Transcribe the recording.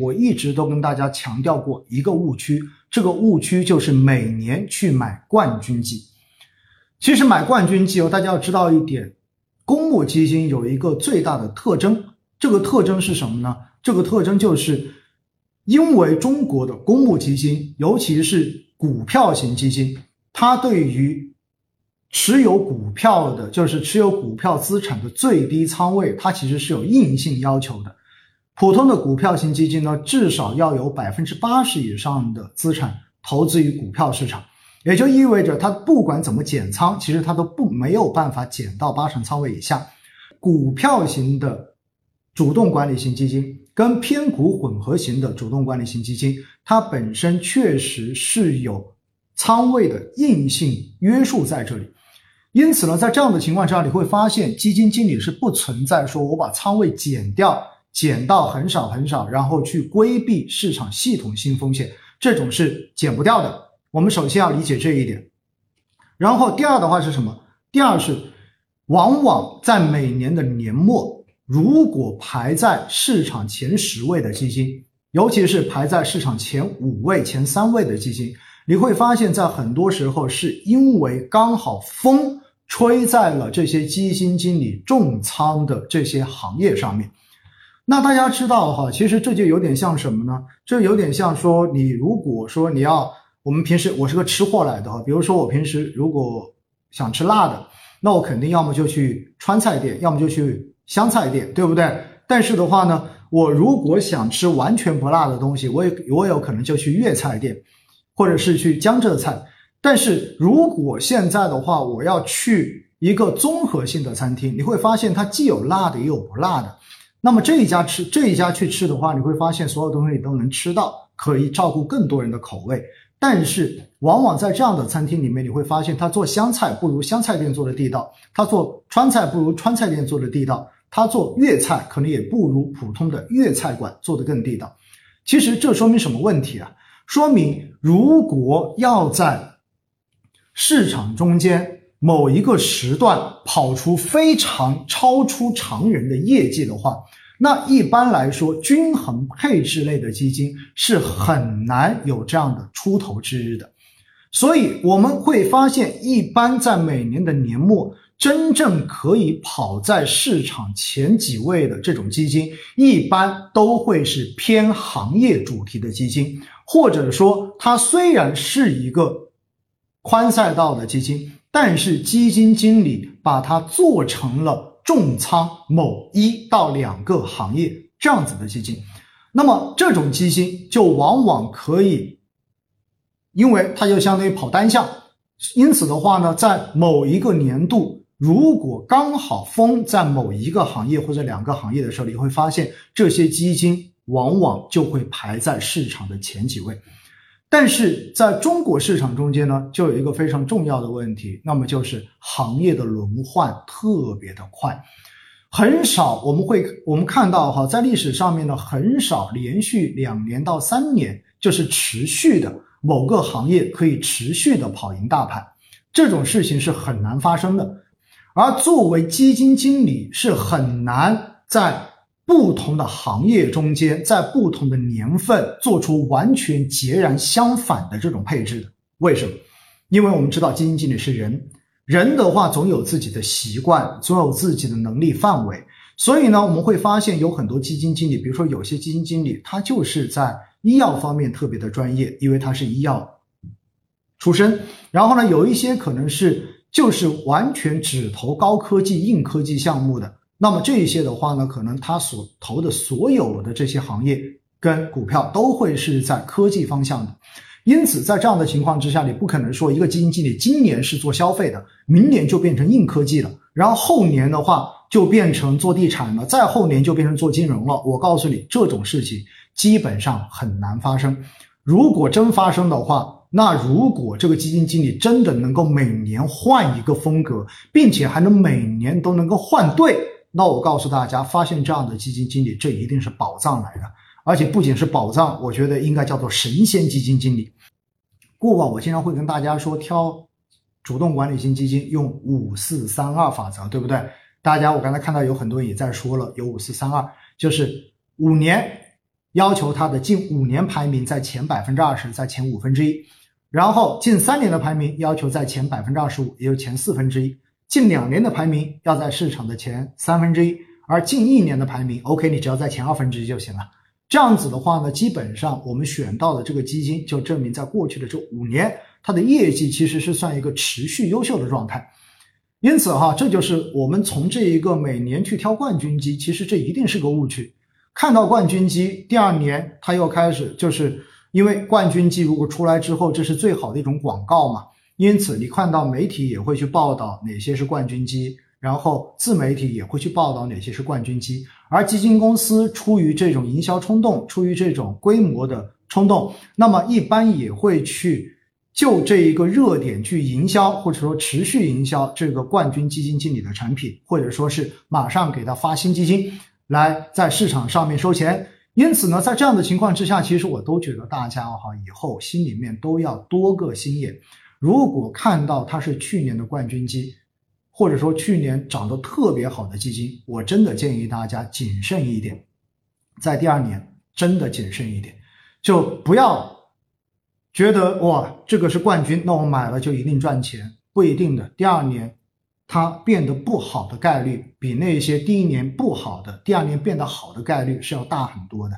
我一直都跟大家强调过一个误区，这个误区就是每年去买冠军基。其实买冠军基哦，大家要知道一点，公募基金有一个最大的特征，这个特征是什么呢？这个特征就是，因为中国的公募基金，尤其是股票型基金，它对于持有股票的，就是持有股票资产的最低仓位，它其实是有硬性要求的。普通的股票型基金呢，至少要有百分之八十以上的资产投资于股票市场，也就意味着它不管怎么减仓，其实它都不没有办法减到八成仓位以下。股票型的主动管理型基金跟偏股混合型的主动管理型基金，它本身确实是有仓位的硬性约束在这里。因此呢，在这样的情况之下，你会发现基金经理是不存在说我把仓位减掉。减到很少很少，然后去规避市场系统性风险，这种是减不掉的。我们首先要理解这一点。然后第二的话是什么？第二是，往往在每年的年末，如果排在市场前十位的基金，尤其是排在市场前五位、前三位的基金，你会发现在很多时候是因为刚好风吹在了这些基金经理重仓的这些行业上面。那大家知道哈，其实这就有点像什么呢？这有点像说，你如果说你要，我们平时我是个吃货来的哈，比如说我平时如果想吃辣的，那我肯定要么就去川菜店，要么就去湘菜店，对不对？但是的话呢，我如果想吃完全不辣的东西，我也我有可能就去粤菜店，或者是去江浙菜。但是如果现在的话，我要去一个综合性的餐厅，你会发现它既有辣的，也有不辣的。那么这一家吃这一家去吃的话，你会发现所有东西你都能吃到，可以照顾更多人的口味。但是往往在这样的餐厅里面，你会发现他做湘菜不如湘菜店做的地道，他做川菜不如川菜店做的地道，他做粤菜可能也不如普通的粤菜馆做的更地道。其实这说明什么问题啊？说明如果要在市场中间。某一个时段跑出非常超出常人的业绩的话，那一般来说，均衡配置类的基金是很难有这样的出头之日的。所以我们会发现，一般在每年的年末，真正可以跑在市场前几位的这种基金，一般都会是偏行业主题的基金，或者说它虽然是一个宽赛道的基金。但是基金经理把它做成了重仓某一到两个行业这样子的基金，那么这种基金就往往可以，因为它就相当于跑单向，因此的话呢，在某一个年度，如果刚好风在某一个行业或者两个行业的时候，你会发现这些基金往往就会排在市场的前几位。但是在中国市场中间呢，就有一个非常重要的问题，那么就是行业的轮换特别的快，很少我们会我们看到哈，在历史上面呢，很少连续两年到三年就是持续的某个行业可以持续的跑赢大盘，这种事情是很难发生的，而作为基金经理是很难在。不同的行业中间，在不同的年份做出完全截然相反的这种配置的，为什么？因为我们知道基金经理是人，人的话总有自己的习惯，总有自己的能力范围，所以呢，我们会发现有很多基金经理，比如说有些基金经理，他就是在医药方面特别的专业，因为他是医药出身，然后呢，有一些可能是就是完全只投高科技、硬科技项目的。那么这一些的话呢，可能他所投的所有的这些行业跟股票都会是在科技方向的，因此在这样的情况之下，你不可能说一个基金经理今年是做消费的，明年就变成硬科技了，然后后年的话就变成做地产了，再后年就变成做金融了。我告诉你，这种事情基本上很难发生。如果真发生的话，那如果这个基金经理真的能够每年换一个风格，并且还能每年都能够换对。那我告诉大家，发现这样的基金经理，这一定是宝藏来的，而且不仅是宝藏，我觉得应该叫做神仙基金经理。过往我经常会跟大家说，挑主动管理型基金用五四三二法则，对不对？大家我刚才看到有很多人也在说了，有五四三二，就是五年要求它的近五年排名在前百分之二十，在前五分之一。然后近三年的排名要求在前百分之二十五，也就前四分之一；近两年的排名要在市场的前三分之一，而近一年的排名，OK，你只要在前二分之一就行了。这样子的话呢，基本上我们选到的这个基金就证明，在过去的这五年，它的业绩其实是算一个持续优秀的状态。因此哈，这就是我们从这一个每年去挑冠军基，其实这一定是个误区。看到冠军基，第二年它又开始就是。因为冠军机如果出来之后，这是最好的一种广告嘛，因此你看到媒体也会去报道哪些是冠军机，然后自媒体也会去报道哪些是冠军机，而基金公司出于这种营销冲动，出于这种规模的冲动，那么一般也会去就这一个热点去营销，或者说持续营销这个冠军基金经理的产品，或者说是马上给他发新基金，来在市场上面收钱。因此呢，在这样的情况之下，其实我都觉得大家哈以后心里面都要多个心眼。如果看到它是去年的冠军基，或者说去年涨得特别好的基金，我真的建议大家谨慎一点，在第二年真的谨慎一点，就不要觉得哇这个是冠军，那我买了就一定赚钱，不一定的。第二年。它变得不好的概率比那些第一年不好的第二年变得好的概率是要大很多的，